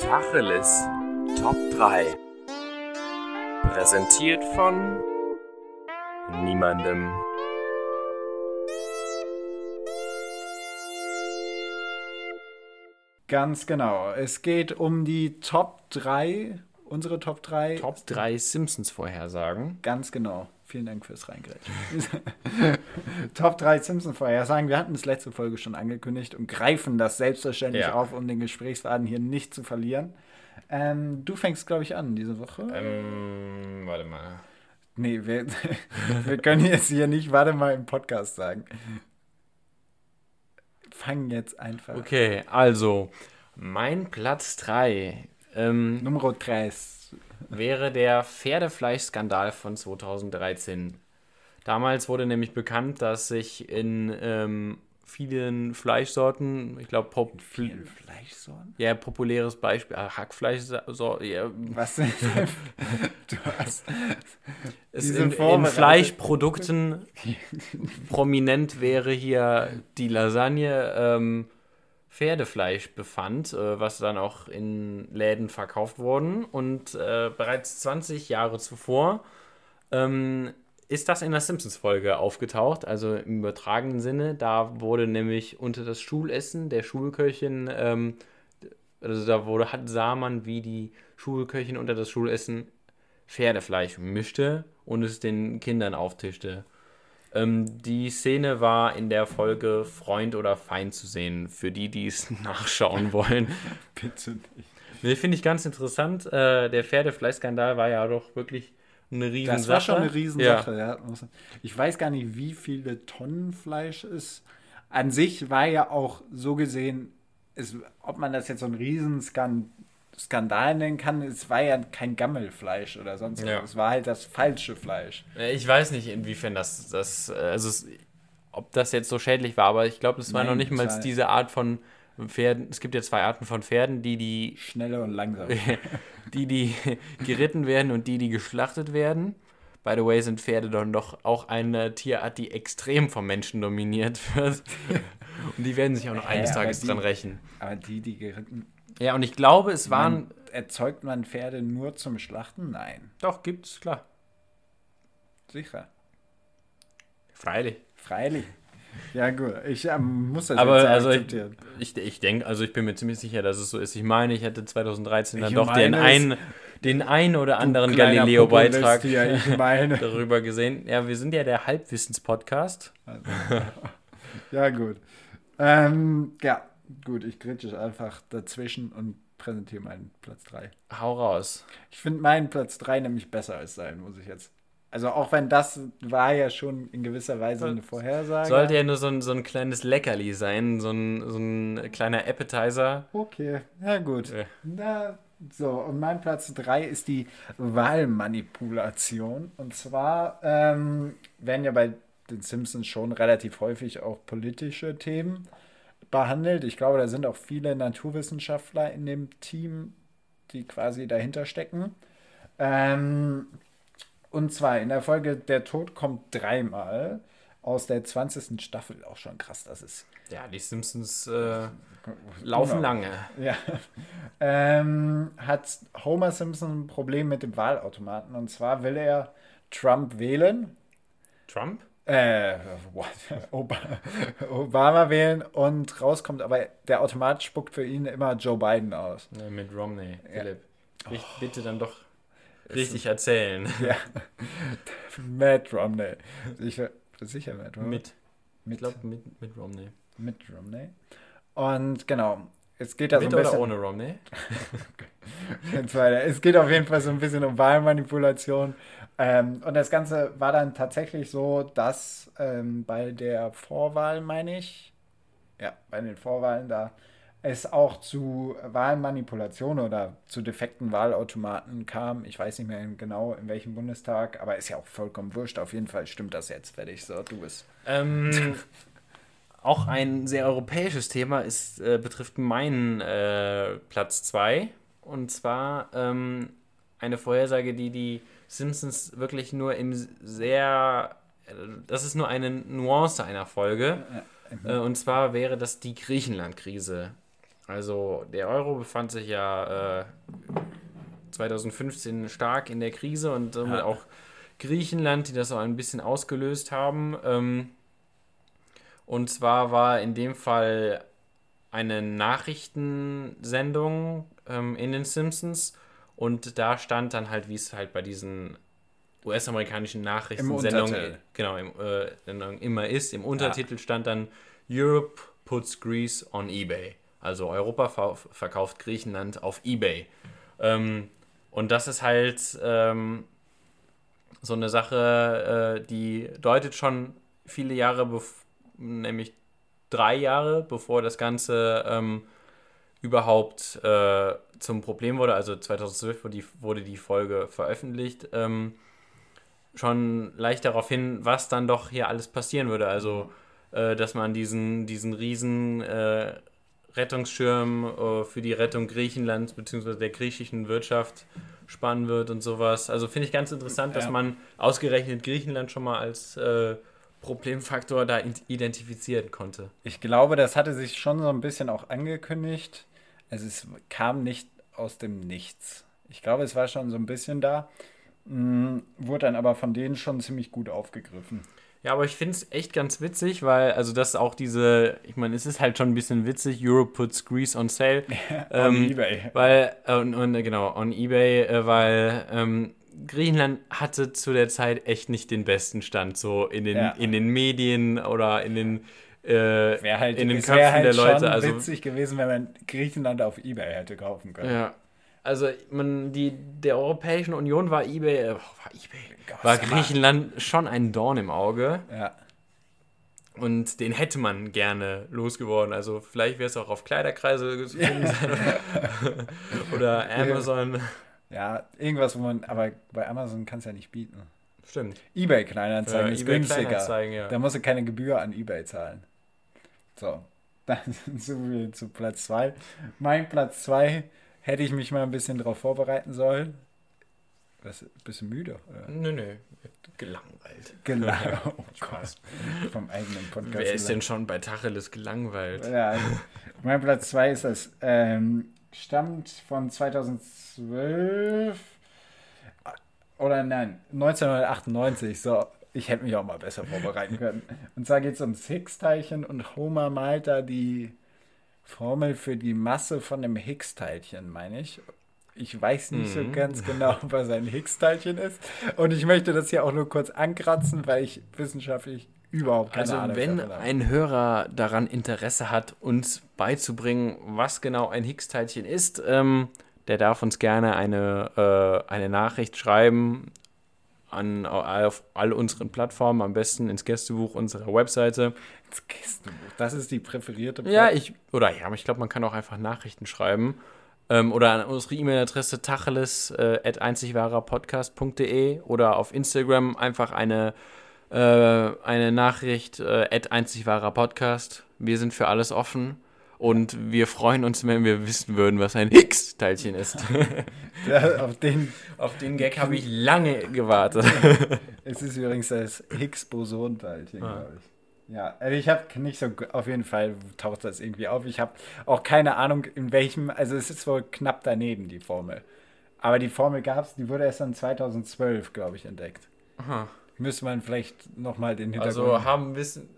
Tacheles Top 3. Präsentiert von niemandem. Ganz genau. Es geht um die Top 3, unsere Top 3. Top 3 Simpsons-Vorhersagen. Ganz genau. Vielen Dank fürs Reingreifen. Top 3 Simpsons-Vorhersagen. Wir hatten das letzte Folge schon angekündigt und greifen das selbstverständlich ja. auf, um den Gesprächsfaden hier nicht zu verlieren. Ähm, du fängst, glaube ich, an diese Woche. Ähm, warte mal. Nee, wir, wir können jetzt hier nicht, warte mal, im Podcast sagen fangen jetzt einfach. Okay, also mein Platz 3. Ähm, Nummer 3 wäre der Pferdefleischskandal von 2013. Damals wurde nämlich bekannt, dass sich in ähm, vielen Fleischsorten, ich glaube, Pop vielen Fleischsorten? Ja, populäres Beispiel, äh, Hackfleisch, so, ja. Was du hast es in, in Fleischprodukten prominent wäre hier die Lasagne ähm, Pferdefleisch befand, äh, was dann auch in Läden verkauft wurden und äh, bereits 20 Jahre zuvor ähm, ist das in der Simpsons-Folge aufgetaucht, also im übertragenen Sinne. Da wurde nämlich unter das Schulessen der Schulköchin, ähm, also da wurde, hat, sah man, wie die Schulköchin unter das Schulessen Pferdefleisch mischte und es den Kindern auftischte. Ähm, die Szene war in der Folge Freund oder Feind zu sehen, für die, die es nachschauen wollen. Bitte nicht. Nee, finde ich ganz interessant. Äh, der Pferdefleischskandal war ja doch wirklich eine Riesensache. Das war schon eine Riesensache, ja. ja. Ich weiß gar nicht, wie viele Tonnen Fleisch es an sich war ja auch so gesehen, es, ob man das jetzt so ein Riesenskandal nennen kann, es war ja kein Gammelfleisch oder sonst ja. was. Es war halt das falsche Fleisch. Ich weiß nicht, inwiefern das, das also es, ob das jetzt so schädlich war, aber ich glaube, es war Nein, noch nicht mal diese Art von Pferden, es gibt ja zwei Arten von Pferden, die die schnelle und langsam, die die geritten werden und die die geschlachtet werden. By the way sind Pferde dann doch auch eine Tierart, die extrem vom Menschen dominiert wird. und die werden sich auch noch eines Tages die, dran rächen. Aber die, die geritten. Ja, und ich glaube, es waren. Man, erzeugt man Pferde nur zum Schlachten? Nein. Doch, gibt's, klar. Sicher. Freilich. Freilich. Ja, gut. Ich ähm, muss das Aber jetzt also akzeptieren. Ich, ich, ich denke, also ich bin mir ziemlich sicher, dass es so ist. Ich meine, ich hätte 2013 dann doch den einen, den einen oder anderen Galileo-Beitrag darüber gesehen. Ja, wir sind ja der Halbwissens-Podcast. Also, ja, gut. Ähm, ja, gut, ich gritsche einfach dazwischen und präsentiere meinen Platz 3. Hau raus. Ich finde meinen Platz 3 nämlich besser als sein, muss ich jetzt Also auch wenn das war ja schon in gewisser Weise eine Vorhersage. Sollte ja nur so ein, so ein kleines Leckerli sein, so ein, so ein kleiner Appetizer. Okay, ja gut. Ja. Na, so, und mein Platz 3 ist die Wahlmanipulation. Und zwar ähm, werden ja bei den Simpsons schon relativ häufig auch politische Themen behandelt. Ich glaube, da sind auch viele Naturwissenschaftler in dem Team, die quasi dahinter stecken. Ähm, und zwar in der Folge Der Tod kommt dreimal aus der 20. Staffel. Auch schon krass, das ist. Ja, die Simpsons äh, laufen Genau. lange. Ja. Ähm, hat Homer Simpson ein Problem mit dem Wahlautomaten. Und zwar will er Trump wählen. Trump? Äh, what? Ob- Obama wählen und rauskommt, aber der Automat spuckt für ihn immer Joe Biden aus. Mit Romney, Philipp. Richt, Oh. Bitte dann doch richtig erzählen. Ja. Matt Romney. Sicher, sicher Matt Romney. Mit. Ich mit, glaube, mit, mit Romney. mit Romney. Und genau, es geht da mit so ein oder bisschen. ohne Romney? Es geht auf jeden Fall so ein bisschen um Wahlmanipulation. Ähm, und das Ganze war dann tatsächlich so, dass ähm, bei der Vorwahl, meine ich, ja, bei den Vorwahlen da, es auch zu Wahlmanipulationen oder zu defekten Wahlautomaten kam. Ich weiß nicht mehr genau in welchem Bundestag, aber ist ja auch vollkommen wurscht. Auf jeden Fall stimmt das jetzt. Fertig, so, du bist. Ähm, auch ein sehr europäisches Thema ist, äh, betrifft meinen äh, Platz 2. Und zwar ähm, eine Vorhersage, die die Simpsons wirklich nur im sehr. äh, Das ist nur eine Nuance einer Folge. Äh, und zwar wäre das die Griechenland-Krise. Also der Euro befand sich ja äh, 2015 stark in der Krise und somit Ja. auch Griechenland, die das auch ein bisschen ausgelöst haben. Ähm, und zwar war in dem Fall eine Nachrichtensendung ähm, in den Simpsons und da stand dann halt, wie es halt bei diesen US-amerikanischen Nachrichtensendungen Untertitel. genau, im, äh, immer ist. Im Untertitel stand dann Europe puts Greece on eBay. Also Europa ver verkauft Griechenland auf eBay. Ähm, und das ist halt ähm, so eine Sache, äh, die deutet schon viele Jahre, nämlich drei Jahre, bevor das Ganze ähm, überhaupt äh, zum Problem wurde. Also 2012 wurde die, wurde die Folge veröffentlicht. Ähm, schon leicht darauf hin, was dann doch hier alles passieren würde. Also, äh, dass man diesen, diesen riesen äh, Rettungsschirm äh, für die Rettung Griechenlands bzw. der griechischen Wirtschaft spannen wird und sowas. Also finde ich ganz interessant, dass Ja. man ausgerechnet Griechenland schon mal als äh, Problemfaktor da identifizieren konnte. Ich glaube, das hatte sich schon so ein bisschen auch angekündigt. Also es kam nicht aus dem Nichts. Ich glaube, es war schon so ein bisschen da. Mm, Wurde dann aber von denen schon ziemlich gut aufgegriffen. Ja, aber ich finde es echt ganz witzig, weil, also das auch diese, ich meine, es ist halt schon ein bisschen witzig, Europe puts Greece on sale. On Ähm, Ebay. Weil, äh, und, und, genau, on Ebay, äh, weil ähm, Griechenland hatte zu der Zeit echt nicht den besten Stand, so in den, Ja. in den Medien oder in den, äh, Wäre halt, in den es Köpfen halt der Leute. schon Also, witzig gewesen, wenn man Griechenland auf Ebay hätte kaufen können. ja. Also, man, die, der Europäischen Union war Ebay, äh, war Ebay, Gott, war. Griechenland schon ein Dorn im Auge. Ja. Und den hätte man gerne losgeworden. Also vielleicht wäre es auch auf Kleiderkreise zu finden sein. Oder Amazon. ja, irgendwas, wo man, aber bei Amazon kannst du ja nicht bieten. Stimmt. Ebay Kleinanzeigen Ja, ist eBay günstiger. Kleinanzeigen, ja. Da musst du keine Gebühr an Ebay zahlen. So, dann so viel zu Platz 2. Mein Platz 2 hätte ich mich mal ein bisschen darauf vorbereiten sollen. Was, bist du müde? Oder? Nö, nö. Gelangweilt. Genau. Oh Gott. Vom eigenen Podcast. Wer ist denn schon bei Tacheles gelangweilt? Ja, also, mein Platz 2 ist das. Ähm, stammt von 2012. Oder nein, 1998. So, ich hätte mich auch mal besser vorbereiten können. Und zwar geht es ums Higgs-Teilchen und Homer malt da die Formel für die Masse von dem Higgs-Teilchen, meine ich. Ich weiß nicht so Mhm. ganz genau, was ein Higgs-Teilchen ist. Und ich möchte das hier auch nur kurz ankratzen, weil ich wissenschaftlich überhaupt keine Also Ahnung wenn davon habe. ein Hörer daran Interesse hat, uns beizubringen, was genau ein Higgs-Teilchen ist, ähm, der darf uns gerne eine, äh, eine Nachricht schreiben an, auf all unseren Plattformen, am besten ins Gästebuch unserer Webseite. Das Gästebuch, das ist die präferierte Ja, ich, oder ja, aber ich glaube, man kann auch einfach Nachrichten schreiben. Ähm, oder an unsere E-Mail-Adresse tacheles äh, einzigwahrerpodcast.de oder auf Instagram einfach eine, äh, eine Nachricht äh, at einzigwahrerpodcast. Wir sind für alles offen. Und wir freuen uns, wenn wir wissen würden, was ein Higgs-Teilchen ist. Ja, auf den, Auf den Gag habe ich lange gewartet. es ist übrigens das Higgs-Boson-Teilchen, Ah. glaube ich. Ja, also ich habe nicht so, auf jeden Fall taucht das irgendwie auf. Ich habe auch keine Ahnung, in welchem, also es ist wohl knapp daneben, die Formel. Aber die Formel gab es, die wurde erst dann 2012, glaube ich, entdeckt. Aha. Müsste man vielleicht nochmal den Hintergrund... Also haben Wissen.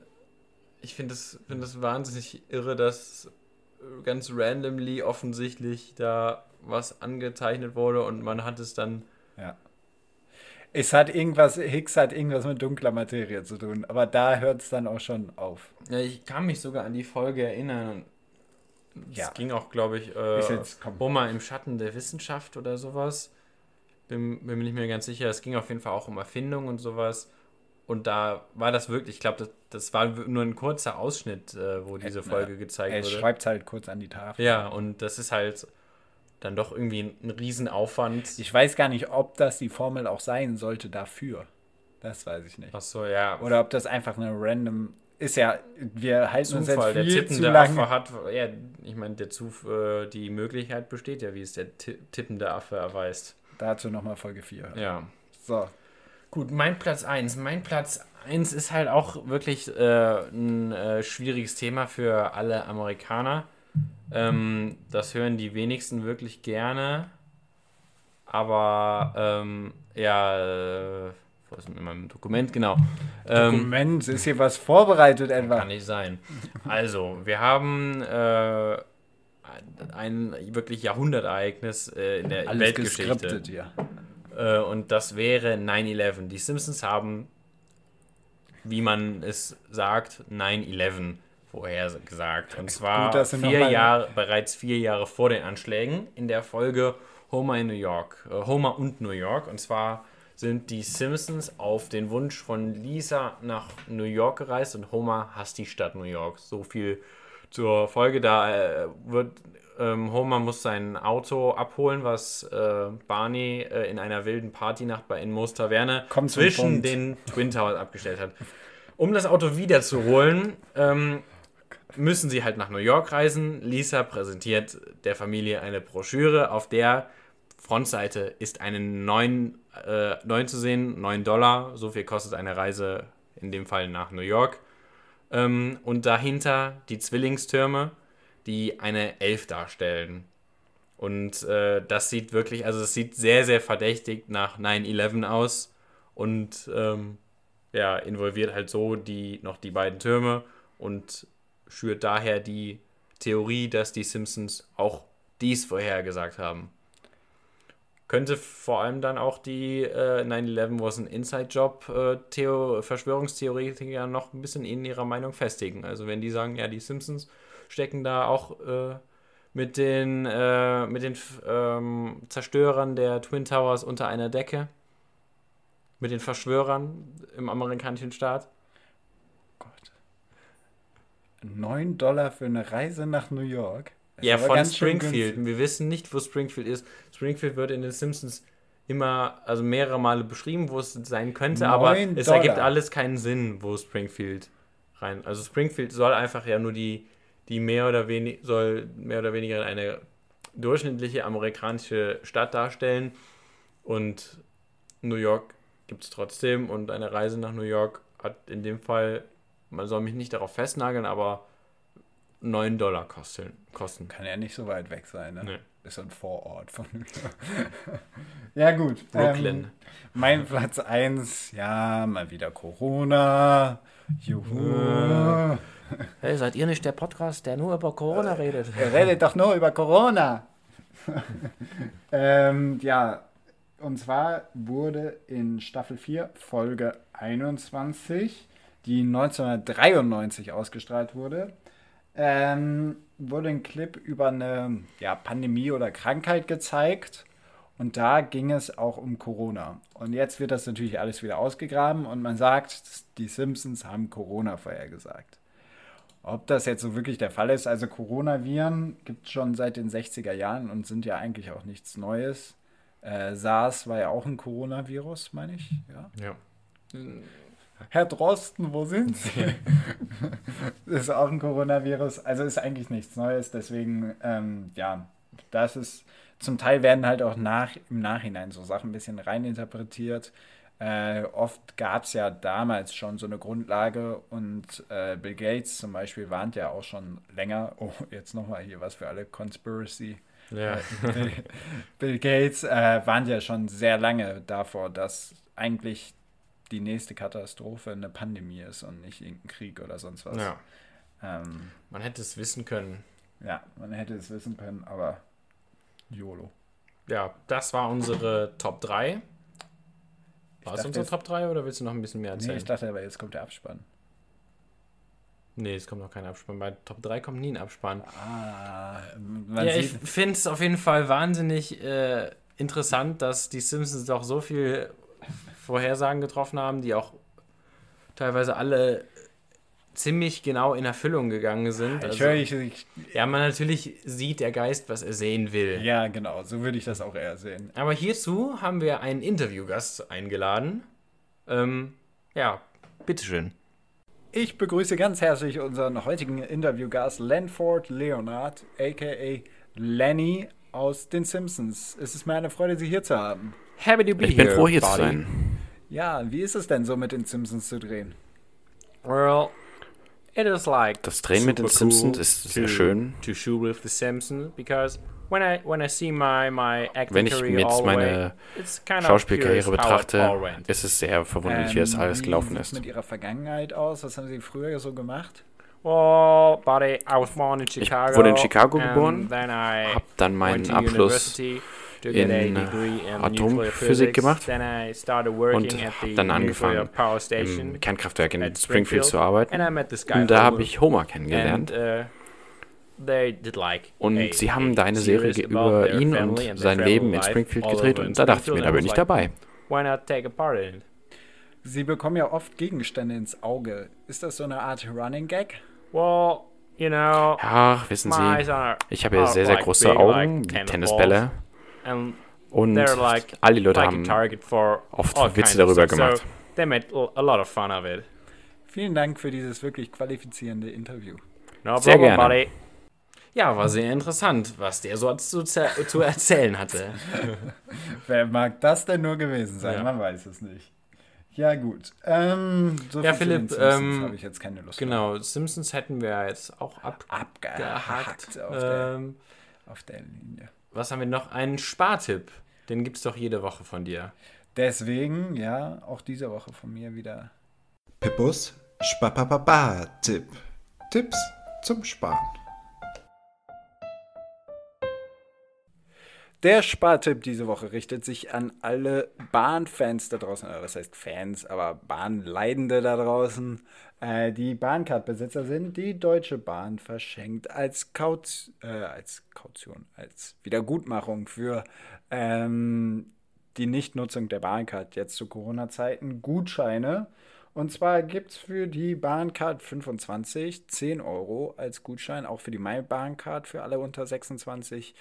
Ich finde es find das wahnsinnig irre, dass ganz randomly offensichtlich da was angezeichnet wurde und man hat es dann. Ja. Es hat irgendwas, Higgs hat irgendwas mit dunkler Materie zu tun, aber da hört es dann auch schon auf. Ja, ich kann mich sogar an die Folge erinnern. Es Ja. ging auch, glaube ich, äh, Homer im Schatten der Wissenschaft oder sowas. Bin, bin mir nicht mehr ganz sicher. Es ging auf jeden Fall auch um Erfindung und sowas. Und da war das wirklich, ich glaube, das, war nur ein kurzer Ausschnitt, äh, wo diese Folge gezeigt Er wurde. schreibt halt kurz an die Tafel. Ja, und das ist halt dann doch irgendwie ein, ein Riesenaufwand. Ich weiß gar nicht, ob das die Formel auch sein sollte dafür. Das weiß ich nicht. Ach so, ja. Oder ob das einfach eine random. Ist ja, wir halten uns Zufall, jetzt der viel zu tippende lange. Affe hat, ja, ich meine, der Zuf, äh, die Möglichkeit besteht ja, wie es der ti- tippende Affe erweist. Dazu nochmal Folge 4. Ja. So. Gut, mein Platz 1. Mein Platz 1 ist halt auch wirklich äh, ein äh, schwieriges Thema für alle Amerikaner. Ähm, das hören die wenigsten wirklich gerne. Aber ähm, ja, äh, wo ist denn in meinem Dokument? Genau. Ähm, Moment, ist hier was vorbereitet etwa? kann nicht sein. Also, wir haben äh, ein wirklich Jahrhundertereignis äh, in der Alles Weltgeschichte. geskriptet hier. Äh, und das wäre 9-11. Die Simpsons haben, wie man es sagt, 9-11 vorher gesagt. Und zwar Gut, vier Jahre, bereits vier Jahre vor den Anschlägen in der Folge Homer in New York. Äh, Homer und New York. Und zwar sind die Simpsons auf den Wunsch von Lisa nach New York gereist und Homer hasst die Stadt New York. So viel zur Folge. Da äh, wird ähm, Homer muss sein Auto abholen, was äh, Barney äh, in einer wilden Partynacht bei in Moos Taverne Komm zum zwischen den Twin Towers abgestellt hat. Um das Auto wiederzuholen, ähm, müssen sie halt nach New York reisen. Lisa präsentiert der Familie eine Broschüre, auf der Frontseite ist eine 9, äh, 9 zu sehen, 9 Dollar. So viel kostet eine Reise in dem Fall nach New York. Ähm, und dahinter die Zwillingstürme, die eine 11 darstellen. Und äh, das sieht wirklich, also es sieht sehr, sehr verdächtig nach 9-11 aus. Und ähm, ja, involviert halt so die, noch die beiden Türme und schürt daher die Theorie, dass die Simpsons auch dies vorhergesagt haben. Könnte vor allem dann auch die äh, 9-11 was ein Inside-Job äh, noch ein bisschen in ihrer Meinung festigen. Also wenn die sagen, ja, die Simpsons stecken da auch äh, mit den, äh, mit den ähm, Zerstörern der Twin Towers unter einer Decke, mit den Verschwörern im amerikanischen Staat. Gott. 9 Dollar für eine Reise nach New York? Das Ja, von Springfield. Wir wissen nicht, wo Springfield ist. Springfield wird in den Simpsons immer, also mehrere Male beschrieben, wo es sein könnte, aber es Dollar. ergibt alles keinen Sinn, wo Springfield rein. Also Springfield soll einfach ja nur die, die mehr oder wenig, soll mehr oder weniger eine durchschnittliche amerikanische Stadt darstellen. Und New York gibt es trotzdem und eine Reise nach New York hat in dem Fall, man soll mich nicht darauf festnageln, aber 9 Dollar kosten. kosten. Kann ja nicht so weit weg sein, ne? Nee. Ist ein Vorort von New York. ja, gut. Brooklyn. Ähm, mein Platz 1, ja, mal wieder Corona. Juhu. Hey, seid ihr nicht der Podcast, der nur über Corona redet? Er redet doch nur über Corona. ähm, ja, und zwar wurde in Staffel 4, Folge 21, die 1993 ausgestrahlt wurde, ähm, wurde ein Clip über eine ja, Pandemie oder Krankheit gezeigt. Und da ging es auch um Corona. Und jetzt wird das natürlich alles wieder ausgegraben und man sagt, die Simpsons haben Corona vorhergesagt. Ob das jetzt so wirklich der Fall ist, also Coronaviren gibt es schon seit den 60er Jahren und sind ja eigentlich auch nichts Neues. Äh, SARS war ja auch ein Coronavirus, meine ich. Ja. Ja. Herr Drosten, wo sind Sie? ist auch ein Coronavirus. Also ist eigentlich nichts Neues. Deswegen, ähm, ja, das ist, zum Teil werden halt auch nach, im Nachhinein so Sachen ein bisschen reininterpretiert. Äh, oft gab es ja damals schon so eine Grundlage und äh, Bill Gates zum Beispiel warnt ja auch schon länger. Oh, jetzt nochmal hier was für alle Conspiracy. Ja. Bill, Bill Gates äh, warnt ja schon sehr lange davor, dass eigentlich die nächste Katastrophe eine Pandemie ist und nicht irgendein Krieg oder sonst was. ja. Ähm, Man hätte es wissen können. ja, man hätte es wissen können, aber YOLO. Ja, das war unsere Top 3. War es unsere Top 3 oder willst du noch ein bisschen mehr Nee, erzählen? ich dachte aber, jetzt kommt der Abspann. Nee, es kommt noch kein Abspann. Bei Top 3 kommt nie ein Abspann. Ah, ja, ich finde es auf jeden Fall wahnsinnig äh, interessant, dass die Simpsons doch so viel Vorhersagen getroffen haben, die auch teilweise alle ziemlich genau in Erfüllung gegangen sind. ich Also, höre, ich, ich, ja, man natürlich sieht der Geist, was er sehen will. ja, genau, so würde ich das auch eher sehen. Aber hierzu haben wir einen Interviewgast eingeladen. Ähm, ja, bitteschön. Ich begrüße ganz herzlich unseren heutigen Interviewgast Lanford Leonard, aka Lenny aus den Simpsons. Es ist mir eine Freude, Sie hier zu haben. Happy to be Ich bin froh, hier zu sein. Ja, wie ist es denn so mit den Simpsons zu drehen? Well, it is like Das Drehen mit den Simpsons ist sehr schön. To shoot with the Simpsons because when I when I see my my acting Wenn ich jetzt meine way, it's kind of Schauspielkarriere curious how it all betrachte, went. ist es sehr verwunderlich, wie das Ähm, alles gelaufen ist. mit Ihrer Vergangenheit aus? Was haben Sie früher so gemacht? Well, buddy, I was born in Chicago. wurde in Chicago geboren, Then I Hab dann meinen Abschluss in, degree in Atomphysik gemacht working und at the hab dann angefangen, power station im Kernkraftwerk in Springfield zu arbeiten. Und da habe ich Homer kennengelernt. uh, Und sie haben da eine Serie über ihn und sein Leben in Springfield gedreht und da dachte ich mir, da bin ich dabei. Sie bekommen ja oft Gegenstände ins Auge. Ist das so eine Art Running Gag? Well, you know, Ach, wissen Sie, ich habe ja sehr, sehr große Augen, wie tennis Tennisbälle. Und like all die Leute like haben target for oft Witze darüber gemacht. So they made a lot of fun of it. Vielen Dank für dieses wirklich qualifizierende Interview. No Sehr problem, gerne. buddy. Ja, war sehr interessant, was der so zu, zu erzählen hatte. Wer mag das denn nur gewesen sein? Ja. Man weiß es nicht. Ja, gut. Ähm, so Ja, Philipp, Simpsons ähm, habe ich jetzt keine Lust mehr. Genau, Simpsons hätten wir jetzt auch abgehakt. Abgehakt auf, der, Ähm, auf der Linie. Was haben wir noch? Einen Spartipp. Den gibt's doch jede Woche von dir. Deswegen, ja, auch diese Woche von mir wieder. Pippus Spapapapa-Tipp. Tipps zum Sparen. Der Spartipp diese Woche richtet sich an alle Bahnfans da draußen, das heißt Fans, aber Bahnleidende da draußen, äh, die Bahncard-Besitzer sind. Die Deutsche Bahn verschenkt als, Kaut äh, als Kaution, als Wiedergutmachung für ähm, die Nichtnutzung der Bahncard jetzt zu Corona-Zeiten Gutscheine. Und zwar gibt es für die Bahncard 25 10 Euro als Gutschein, auch für die MyBahncard für alle unter 26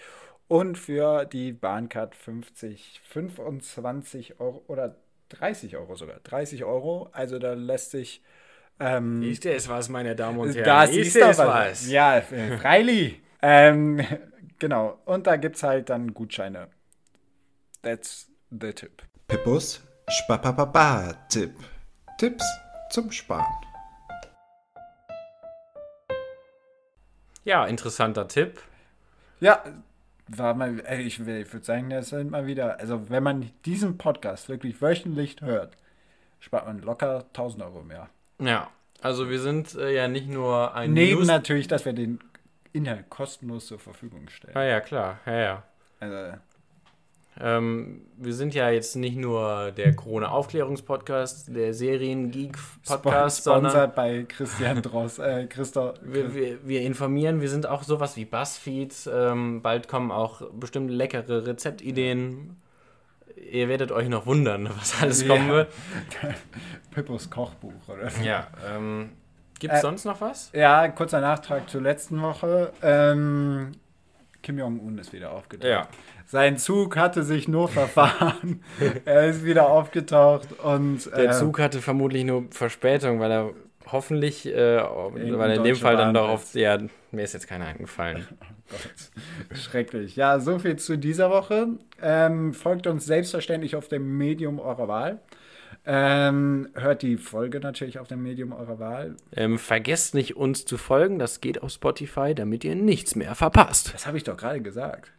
und für die Bahncard 50 25 Euro oder 30 Euro sogar. 30 Euro, also da lässt sich. Ähm, Ist es was, meine Damen und Herren? da ist es du was? Ja, äh, freilich. ähm, genau. Und da gibt es halt dann Gutscheine. That's the tip. Pippus Spapapapa-Tipp. Tipps zum Sparen. Ja, interessanter Tipp. Ja, war mal, ey, ich, ich würde sagen, das sind mal wieder, also wenn man diesen Podcast wirklich wöchentlich hört, spart man locker 1000 Euro mehr. Ja, also wir sind äh, ja nicht nur ein Neben News... natürlich, dass wir den Inhalt kostenlos zur Verfügung stellen. Ah ja, klar. Ja, ja. Also, Ähm, wir sind ja jetzt nicht nur der Corona-Aufklärungspodcast, der Serien-Geek-Podcast, sondern bei Christian Dross, äh, Christoph. wir, wir, wir informieren. Wir sind auch sowas wie Buzzfeed. Ähm, bald kommen auch bestimmt leckere Rezeptideen ihr werdet euch noch wundern, was alles Ja. kommen wird. Pippos Kochbuch, oder? Ja, ähm, gibt es Äh, sonst noch was? Ja, kurzer Nachtrag zur letzten Woche. Ähm, Kim Jong-un ist wieder aufgetaucht. Ja. Sein Zug hatte sich nur verfahren. er ist wieder aufgetaucht und Der äh, Zug hatte vermutlich nur Verspätung, weil er hoffentlich, äh, weil in dem Fall dann darauf, ja, mir ist jetzt keiner eingefallen. Gott, schrecklich. Ja, so viel zu dieser Woche. Ähm, folgt uns selbstverständlich auf dem Medium eurer Wahl. Ähm, hört die Folge natürlich auf dem Medium eurer Wahl. Ähm, vergesst nicht, uns zu folgen, das geht auf Spotify, damit ihr nichts mehr verpasst. Das habe ich doch gerade gesagt.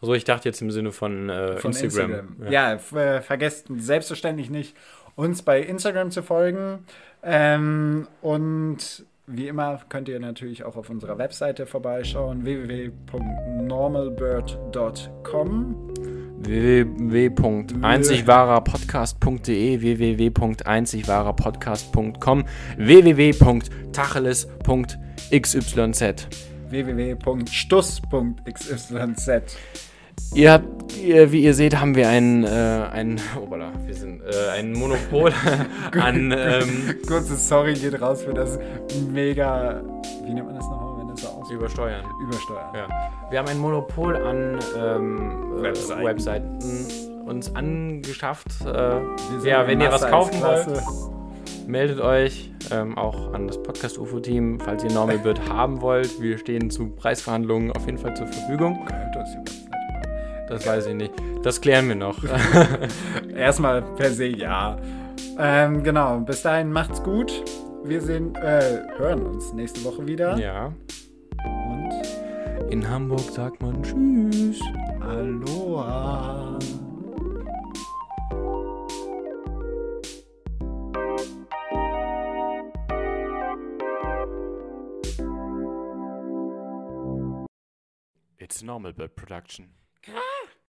So, ich dachte jetzt im Sinne von, äh, Von Instagram. Instagram. Ja, f- äh, vergesst selbstverständlich nicht, uns bei Instagram zu folgen. Ähm, und wie immer könnt ihr natürlich auch auf unserer Webseite vorbeischauen: www.normalbird.com. www.einzigwahrerpodcast.de, www.einzigwahrerpodcast.com, www.tacheles.xyz. www.stuss.xyz. Ihr habt, ihr, wie ihr seht, haben wir ein, äh, ein, obala, wir sind, äh, ein Monopol an, ähm, Kurze Sorry geht raus für das mega. Wie nennt man das nochmal, wenn das so aussieht? Übersteuern. Übersteuern. Ja. Wir haben ein Monopol an ähm, äh, Webseiten. Webseiten uns angeschafft. Äh, ja, wenn ihr was kaufen wollt, meldet euch ähm, auch an das Podcast-UFO-Team, falls ihr Normal Bird haben wollt. Wir stehen zu Preisverhandlungen auf jeden Fall zur Verfügung. Könnt uns die Das weiß ich nicht. Das klären wir noch. Erstmal per se ja. Ähm, genau, bis dahin macht's gut. Wir sehen, äh, hören uns nächste Woche wieder. ja. Und In Hamburg sagt man Tschüss. Aloha. It's normal bird production. Huh?